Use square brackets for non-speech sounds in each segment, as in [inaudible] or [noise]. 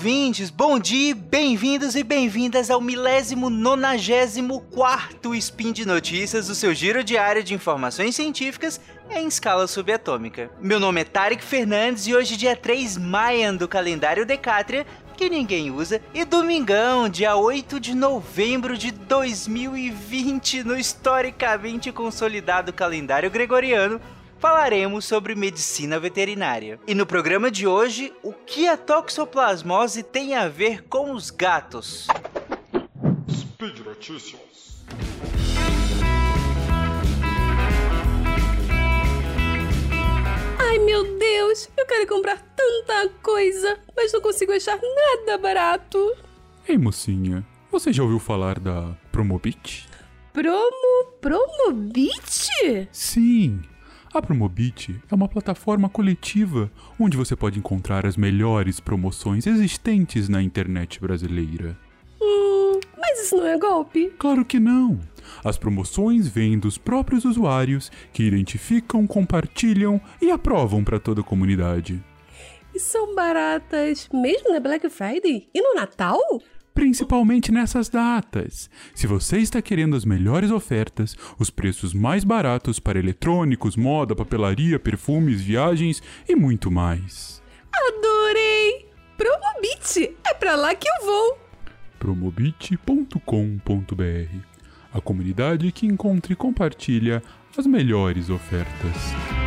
ouvintes, bom dia, bem-vindos e bem-vindas ao milésimo nonagésimo quarto Spin de Notícias, o seu giro diário de informações científicas em escala subatômica. Meu nome é Tarek Fernandes e hoje dia 3 Mayan do calendário Decátria, que ninguém usa, e domingão, dia 8 de novembro de 2020, no historicamente consolidado calendário gregoriano, falaremos sobre medicina veterinária. E no programa de hoje, o que a toxoplasmose tem a ver com os gatos? Speed Notícias. Ai meu Deus, eu quero comprar tanta coisa, mas não consigo achar nada barato. Ei, mocinha, você já ouviu falar da Promobit? Promo. Promobit? Sim, a Promobit é uma plataforma coletiva onde você pode encontrar as melhores promoções existentes na internet brasileira. Hum, mas isso não é golpe? Claro que não! As promoções vêm dos próprios usuários que identificam, compartilham e aprovam para toda a comunidade. E são baratas mesmo na Black Friday? E no Natal? Principalmente nessas datas. Se você está querendo as melhores ofertas, os preços mais baratos para eletrônicos, moda, papelaria, perfumes, viagens e muito mais. Adorei! Promobit! É para lá que eu vou! promobit.com.br A comunidade que encontra e compartilha as melhores ofertas.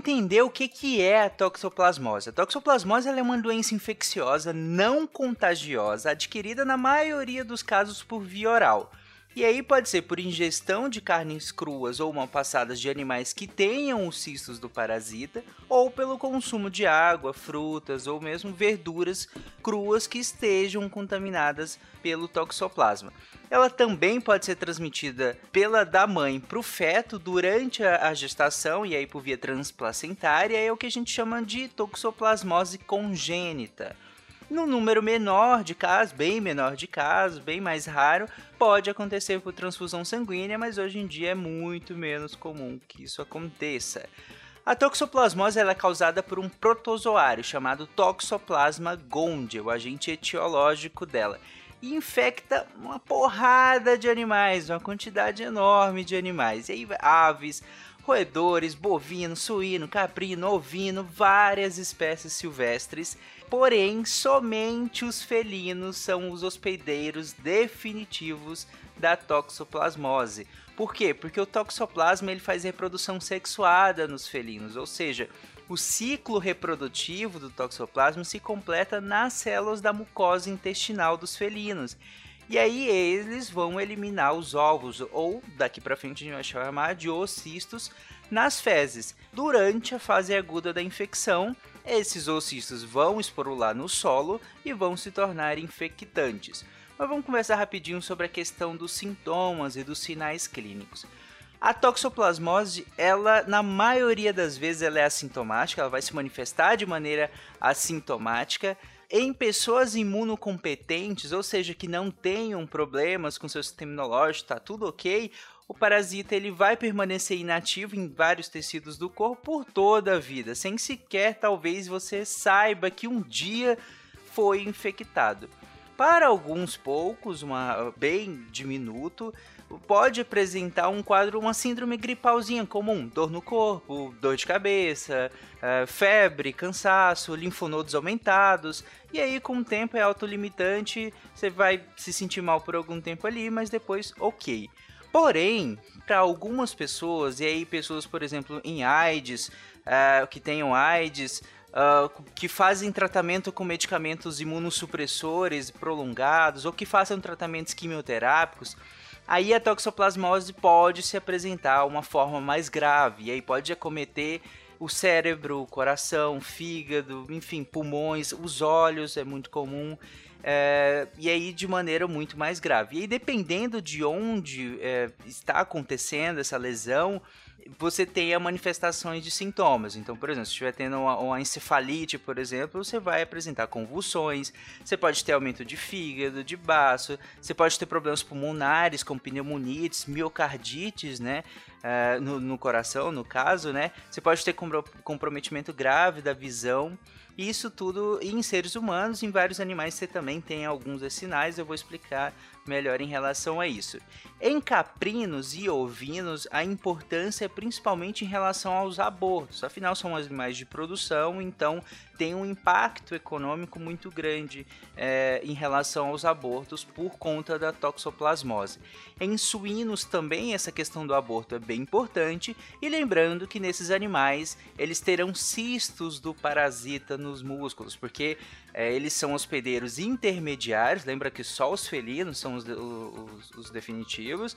Entender o que, que é a toxoplasmose. A toxoplasmose é uma doença infecciosa não contagiosa adquirida na maioria dos casos por via oral. E aí pode ser por ingestão de carnes cruas ou mal passadas de animais que tenham os cistos do parasita, ou pelo consumo de água, frutas ou mesmo verduras cruas que estejam contaminadas pelo toxoplasma. Ela também pode ser transmitida pela da mãe para o feto durante a gestação e aí por via transplacentária, é o que a gente chama de toxoplasmose congênita. No número menor de casos, bem menor de casos, bem mais raro, pode acontecer por transfusão sanguínea, mas hoje em dia é muito menos comum que isso aconteça. A toxoplasmose é causada por um protozoário chamado Toxoplasma gondii, o agente etiológico dela, e infecta uma porrada de animais, uma quantidade enorme de animais, e aí aves, roedores, bovino, suíno, caprino, ovino, várias espécies silvestres Porém, somente os felinos são os hospedeiros definitivos da toxoplasmose. Por quê? Porque o toxoplasma ele faz reprodução sexuada nos felinos, ou seja, o ciclo reprodutivo do toxoplasma se completa nas células da mucosa intestinal dos felinos. E aí eles vão eliminar os ovos, ou daqui para frente a gente vai chamar de ocistos, nas fezes, durante a fase aguda da infecção esses ocistos vão esporular no solo e vão se tornar infectantes. Mas vamos conversar rapidinho sobre a questão dos sintomas e dos sinais clínicos. A toxoplasmose, ela na maioria das vezes ela é assintomática, ela vai se manifestar de maneira assintomática em pessoas imunocompetentes, ou seja, que não tenham problemas com seu sistema imunológico, tá tudo ok, o parasita ele vai permanecer inativo em vários tecidos do corpo por toda a vida, sem sequer talvez você saiba que um dia foi infectado. Para alguns poucos, uma bem diminuto, pode apresentar um quadro, uma síndrome gripalzinha comum, dor no corpo, dor de cabeça, eh, febre, cansaço, linfonodos aumentados, e aí com o tempo é autolimitante, você vai se sentir mal por algum tempo ali, mas depois ok. Porém, para algumas pessoas, e aí pessoas, por exemplo, em AIDS, uh, que tenham AIDS, uh, que fazem tratamento com medicamentos imunossupressores prolongados, ou que façam tratamentos quimioterápicos, aí a toxoplasmose pode se apresentar uma forma mais grave, e aí pode acometer o cérebro, o coração, o fígado, enfim, pulmões, os olhos é muito comum. é, e aí de maneira muito mais grave. E aí, dependendo de onde é, está acontecendo essa lesão, você tenha manifestações de sintomas. Então, por exemplo, se estiver tendo uma, uma, encefalite, por exemplo, você vai apresentar convulsões, você pode ter aumento de fígado, de baço, você pode ter problemas pulmonares, como pneumonites, miocardites, né? Uh, no, no, coração, no caso, né? Você pode ter comprometimento grave da visão. Isso tudo em seres humanos, em vários animais você também tem alguns desses sinais, eu vou explicar melhor em relação a isso. Em caprinos e ovinos, a importância é principalmente em relação aos abortos, afinal são animais de produção, então tem um impacto econômico muito grande é, em relação aos abortos por conta da toxoplasmose. Em suínos também essa questão do aborto é bem importante, e lembrando que nesses animais eles terão cistos do parasita nos músculos, porque é, eles são hospedeiros intermediários, lembra que só os felinos são os, os, os definitivos.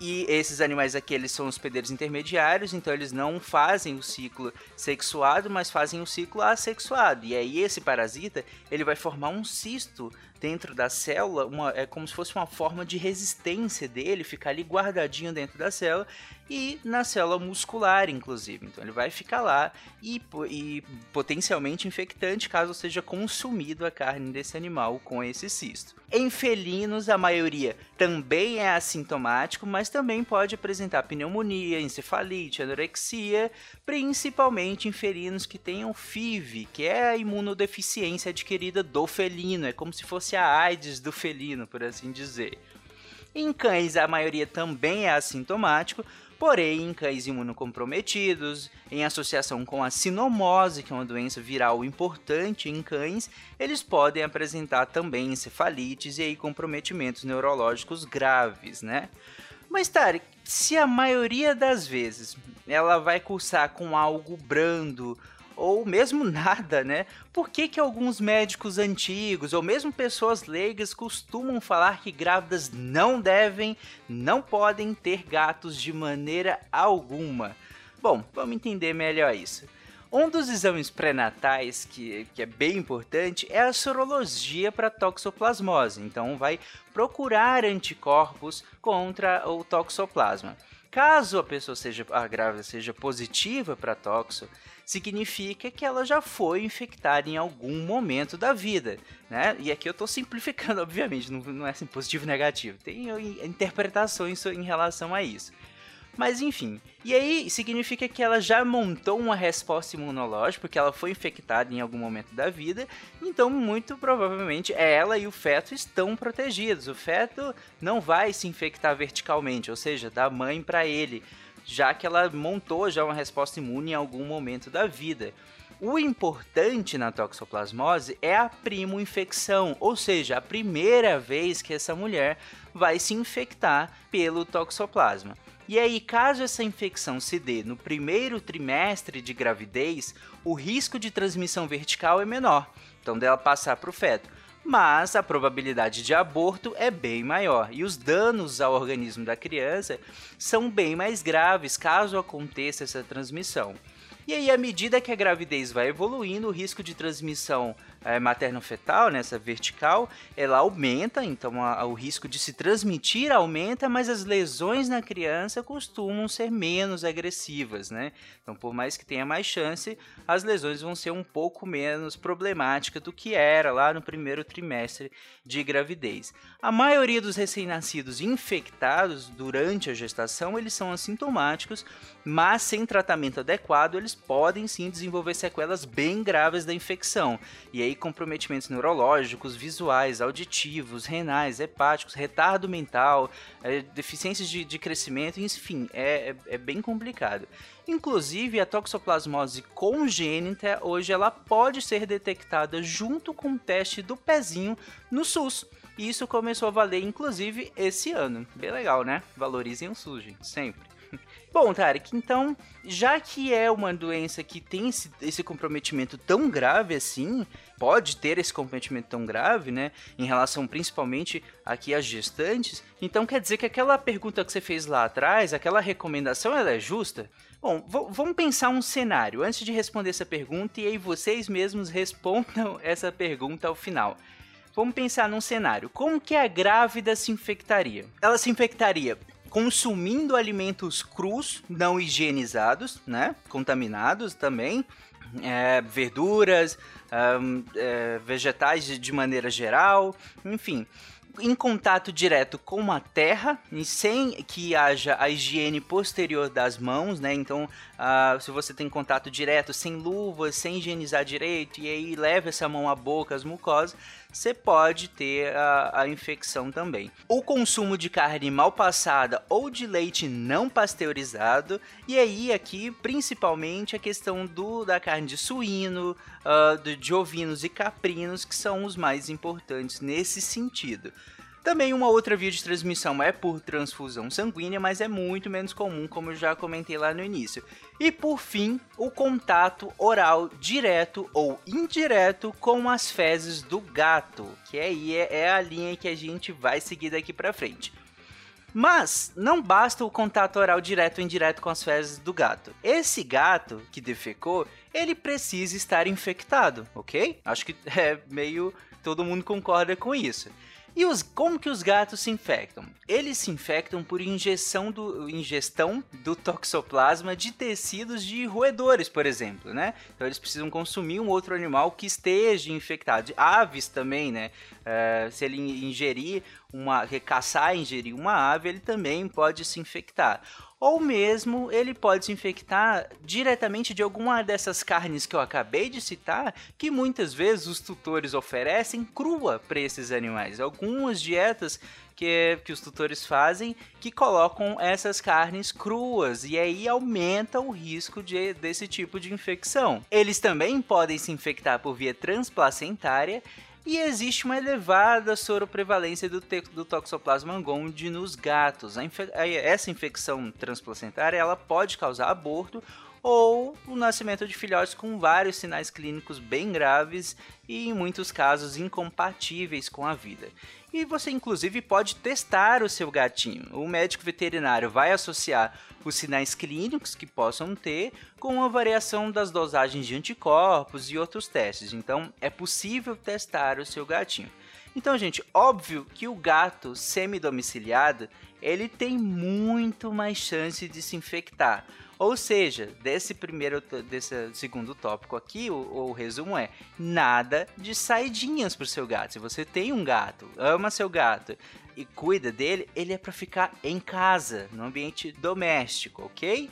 E esses animais aqui, eles são hospedeiros intermediários, então eles não fazem o ciclo sexuado, mas fazem o ciclo assexuado. E aí esse parasita, ele vai formar um cisto dentro da célula, uma, é como se fosse uma forma de resistência dele, ficar ali guardadinho dentro da célula e na célula muscular, inclusive. Então ele vai ficar lá e, e potencialmente infectante caso seja consumido a carne desse animal com esse cisto. Em felinos, a maioria também é assintomático, mas também pode apresentar pneumonia, encefalite, anorexia, principalmente em felinos que tenham FIV, que é a imunodeficiência adquirida do felino, é como se fosse a AIDS do felino, por assim dizer. Em cães, a maioria também é assintomático, Porém, em cães imunocomprometidos, em associação com a sinomose, que é uma doença viral importante em cães, eles podem apresentar também encefalites e aí comprometimentos neurológicos graves, né? Mas, Tarek, se a maioria das vezes ela vai cursar com algo brando ou mesmo [laughs] nada, né? Por que, que alguns médicos antigos ou mesmo pessoas leigas costumam falar que grávidas não devem, não podem ter gatos de maneira alguma? Bom, vamos entender melhor isso. Um dos exames pré-natais que, que é bem importante é a sorologia para toxoplasmose. Então, vai procurar anticorpos contra o toxoplasma. Caso a pessoa seja a grávida seja positiva para toxo, significa que ela já foi infectada em algum momento da vida, né? E aqui eu estou simplificando, [laughs] obviamente, não, não é assim, positivo negativo. Tem interpretações em relação a isso. Mas enfim, e aí significa que ela já montou uma resposta imunológica, porque ela foi infectada em algum momento da vida, então muito provavelmente ela e o feto estão protegidos. O feto não vai se infectar verticalmente, ou seja, da mãe para ele, já que ela montou já uma resposta imune em algum momento da vida. O importante na toxoplasmose é a primo infecção, ou seja, a primeira vez que essa mulher vai se infectar pelo toxoplasma. E aí, caso essa infecção se dê no primeiro trimestre de gravidez, o risco de transmissão vertical é menor, então dela passar para o feto. Mas a probabilidade de aborto é bem maior e os danos ao organismo da criança são bem mais graves caso aconteça essa transmissão. E aí, à medida que a gravidez vai evoluindo, o risco de transmissão é, materno-fetal, nessa vertical, ela aumenta, então a, a, o risco de se transmitir aumenta, mas as lesões na criança costumam ser menos agressivas, né? Então, por mais que tenha mais chance, as lesões vão ser um pouco menos problemáticas do que era lá no primeiro trimestre de gravidez. A maioria dos recém-nascidos infectados durante a gestação, eles são assintomáticos, mas sem tratamento adequado, eles podem sim desenvolver sequelas bem graves da infecção. E aí comprometimentos neurológicos, visuais, auditivos, renais, hepáticos, retardo mental, é, deficiências de, de, crescimento, enfim, é, é, é bem complicado. Inclusive, a toxoplasmose congênita hoje ela pode ser detectada junto com o teste do pezinho no SUS. E isso começou a valer, inclusive, esse ano. Bem legal, né? Valorizem o SUS, gente, sempre. Bom, Tarek, então, já que é uma doença que tem esse, esse, comprometimento tão grave assim, pode ter esse comprometimento tão grave, né, em relação principalmente aqui às gestantes, então quer dizer que aquela pergunta que você fez lá atrás, aquela recomendação, ela é justa? Bom, vamos pensar um cenário antes de responder essa pergunta e aí vocês mesmos respondam [laughs] essa pergunta ao final. vamos pensar num cenário. Como que a grávida se infectaria? Ela se infectaria consumindo alimentos crus, não higienizados, né? Contaminados também. É, verduras, um, é, vegetais de, maneira geral, enfim em contato direto com a terra, sem que haja a higiene posterior das mãos, né? Então, uh, se você tem contato direto, sem luvas, sem higienizar direito, e aí leva essa mão à boca, as mucosas, você pode ter a, a, infecção também. O consumo de carne mal passada ou de leite não pasteurizado, e aí aqui principalmente a questão do, da carne de suíno, uh, de ovinos e caprinos, que são os mais importantes nesse sentido. Também uma outra via de transmissão é por transfusão sanguínea, mas é muito menos comum, como eu já comentei lá no início. E por fim, o contato oral direto ou indireto com as fezes do gato, que aí é, é a linha que a gente vai seguir daqui para frente. Mas não basta o contato oral direto ou indireto com as fezes do gato. Esse gato que defecou, ele precisa estar infectado, ok? Acho que [laughs] é meio todo mundo concorda com isso. E os, como que os gatos se infectam? Eles se infectam por injeção do, ingestão do toxoplasma de tecidos de roedores, por exemplo, né? Então eles precisam consumir um outro animal que esteja infectado. Aves também, né? Uh, se ele ingerir uma, caçar e ingerir uma ave, ele também pode se infectar ou mesmo ele pode se infectar diretamente de alguma dessas carnes que eu acabei de citar, que muitas vezes os tutores oferecem crua para esses animais. Algumas dietas que, que os tutores fazem que colocam essas carnes cruas e aí aumenta o risco de, desse tipo de infecção. Eles também podem se infectar por via transplacentária e existe uma elevada soroprevalência do, do Toxoplasma gondii nos gatos. Infe essa infecção transplacentária ela pode causar aborto ou o nascimento de filhotes com vários sinais clínicos bem graves e, em muitos casos, incompatíveis com a vida. E você, inclusive, pode testar o seu gatinho. O médico veterinário vai associar os sinais clínicos que possam ter com a variação das dosagens de anticorpos e outros testes. Então, é possível testar o seu gatinho. Então, gente, óbvio que o gato semi-domiciliado ele tem muito mais chance de se infectar ou seja, desse primeiro, desse segundo tópico aqui, o, o resumo é nada de saidinhas pro seu gato. Se você tem um gato, ama seu gato e cuida dele, ele é para ficar em casa, no ambiente doméstico, ok?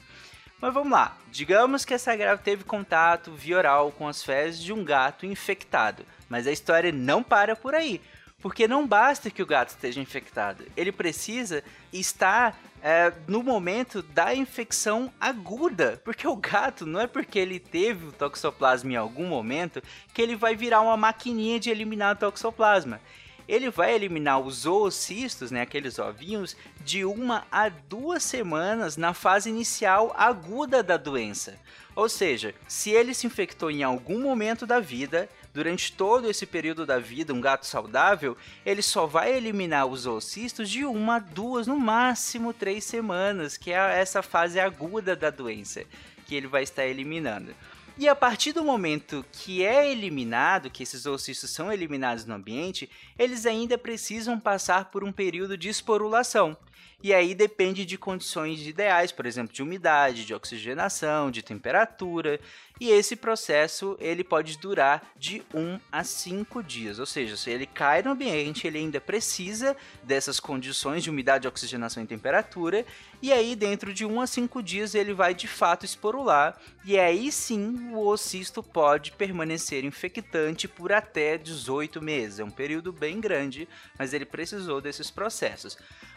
Mas vamos lá. Digamos que essa grávida teve contato via oral com as fezes de um gato infectado. Mas a história não para por aí. Porque não basta que o gato esteja infectado, ele precisa estar é, no momento da infecção aguda. Porque o gato, não é porque ele teve o toxoplasma em algum momento que ele vai virar uma maquininha de eliminar o toxoplasma. Ele vai eliminar os oocistos, né, aqueles ovinhos, de uma a duas semanas na fase inicial aguda da doença. Ou seja, se ele se infectou em algum momento da vida, durante todo esse período da vida, um gato saudável, ele só vai eliminar os oocistos de uma, duas, no máximo três semanas, que é essa fase aguda da doença que ele vai estar eliminando. E a partir do momento que é eliminado, que esses oocistos são eliminados no ambiente, eles ainda precisam passar por um período de esporulação. E aí depende de condições ideais, por exemplo, de umidade, de oxigenação, de temperatura. E esse processo ele pode durar de 1 a 5 dias. Ou seja, se ele cai no ambiente, ele ainda precisa dessas condições de umidade, oxigenação e temperatura. E aí, dentro de 1 a 5 dias, ele vai de fato esporular. E aí sim o ocisto pode permanecer infectante por até 18 meses. É um período bem grande, mas ele precisou desses processos.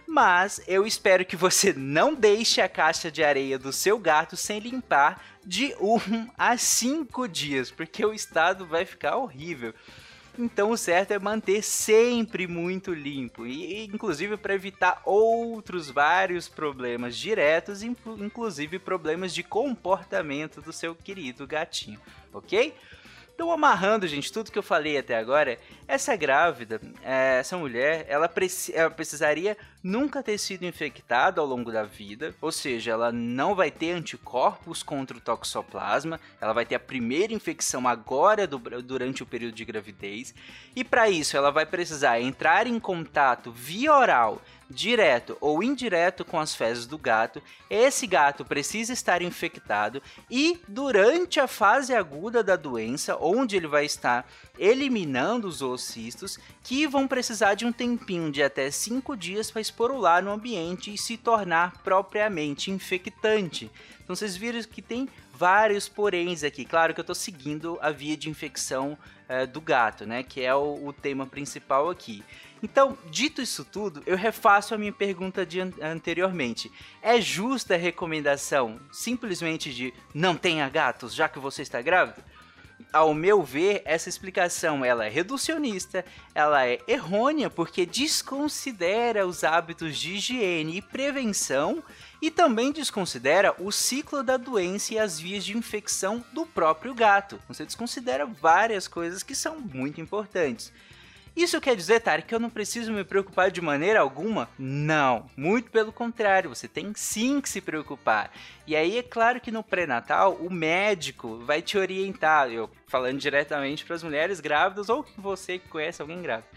Mas eu espero que você não deixe a caixa de areia do seu gato sem limpar de 1 [laughs] a 5 dias, porque o estado vai ficar horrível. Então o certo é manter sempre muito limpo e inclusive para evitar outros vários problemas diretos, inclusive problemas de comportamento do seu querido gatinho, ok? Então, amarrando, gente, tudo que eu falei até agora, essa grávida, é, essa mulher, ela, preci ela precisaria nunca ter sido infectada ao longo da vida, ou seja, ela não vai ter anticorpos contra o toxoplasma, ela vai ter a primeira infecção agora durante o período de gravidez, e para isso ela vai precisar entrar em contato via oral direto ou indireto com as fezes do gato, esse gato precisa estar infectado e durante a fase aguda da doença, onde ele vai estar eliminando os oocistos, que vão precisar de um tempinho de até 5 dias para esporular no ambiente e se tornar propriamente infectante. Então vocês viram que tem vários poréns aqui. Claro que eu estou seguindo a via de infecção é, do gato, né? Que é o, o tema principal aqui. Então, dito isso tudo, eu refaço a minha pergunta de an anteriormente. É justa a recomendação simplesmente de não tenha gatos já que você está grávida? Ao meu ver, essa explicação ela é reducionista, ela é errônea porque desconsidera os hábitos de higiene e prevenção e também desconsidera o ciclo da doença e as vias de infecção do próprio gato. Você desconsidera várias coisas que são muito importantes. Isso quer dizer, Tarek, que eu não preciso me preocupar de maneira alguma? Não, muito pelo contrário, você tem sim que se preocupar. E aí é claro que no pré-natal o médico vai te orientar, eu falando diretamente para as mulheres grávidas ou você que conhece alguém grávido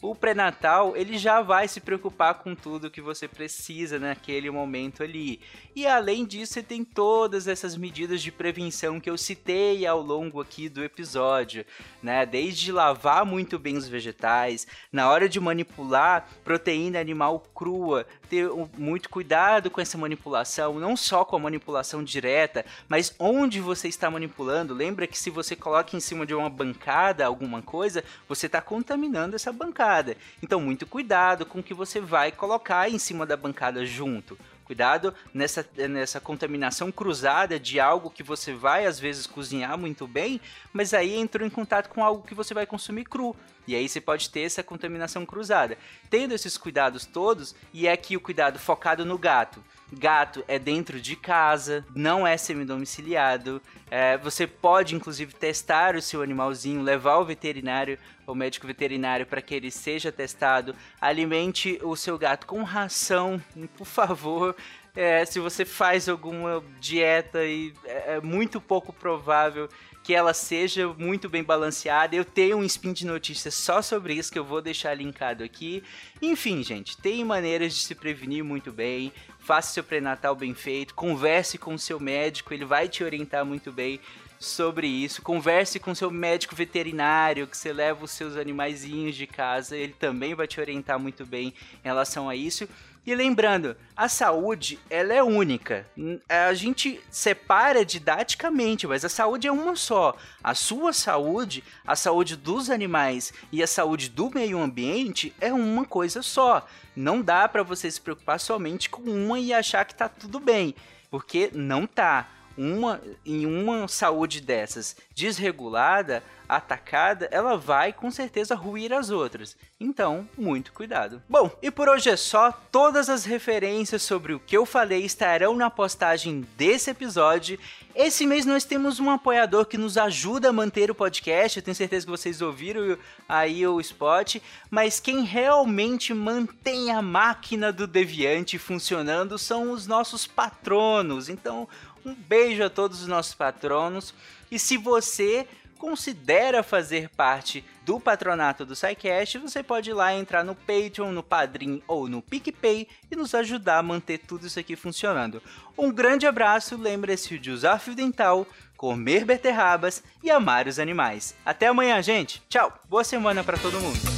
o pré-natal ele já vai se preocupar com tudo que você precisa naquele momento ali. E além disso, você tem todas essas medidas de prevenção que eu citei ao longo aqui do episódio, né? Desde lavar muito bem os vegetais, na hora de manipular proteína animal crua, ter muito cuidado com essa manipulação, não só com a manipulação direta, mas onde você está manipulando. Lembra que se você coloca em cima de uma bancada alguma coisa, você está contaminando essa bancada bancada. Então, muito cuidado com o que você vai colocar em cima da bancada junto. Cuidado nessa, nessa contaminação cruzada de algo que você vai às vezes cozinhar muito bem, mas aí entrou em contato com algo que você vai consumir cru. E aí você pode ter essa contaminação cruzada. Tendo esses cuidados todos, e é aqui o cuidado focado no gato. Gato é dentro de casa, não é semidomiciliado. É, você pode, inclusive, testar o seu animalzinho, levar o veterinário, o médico veterinário, para que ele seja testado. Alimente o seu gato com ração, [laughs] por favor. É, se você faz alguma dieta e é, é muito pouco provável que ela seja muito bem balanceada. Eu tenho um spin de notícias só sobre isso que eu vou deixar linkado aqui. Enfim, gente, tem maneiras de se prevenir muito bem. Faça seu pré-natal bem feito, converse com o seu médico, ele vai te orientar muito bem sobre isso. Converse com seu médico veterinário, que você leva os seus animaizinhos de casa, ele também vai te orientar muito bem em relação a isso. E lembrando, a saúde, ela é única. A gente separa didaticamente, mas a saúde é uma só. A sua saúde, a saúde dos animais e a saúde do meio ambiente é uma coisa só. Não dá para você se preocupar somente com uma e achar que tá tudo bem, porque não tá. Uma em uma saúde dessas desregulada, atacada, ela vai com certeza ruir as outras. Então, muito cuidado. Bom, e por hoje é só. Todas as referências sobre o que eu falei estarão na postagem desse episódio. Esse mês nós temos um apoiador que nos ajuda a manter o podcast. Eu tenho certeza que vocês ouviram aí o spot. Mas quem realmente mantém a máquina do Deviante funcionando são os nossos patronos. Então, um beijo a todos os nossos patronos. E se você considera fazer parte do patronato do SciCast, você pode ir lá entrar no Patreon, no Padrim ou no PicPay e nos ajudar a manter tudo isso aqui funcionando. Um grande abraço, lembre-se de usar fio dental, comer beterrabas e amar os animais. Até amanhã, gente. Tchau. Boa semana para todo mundo.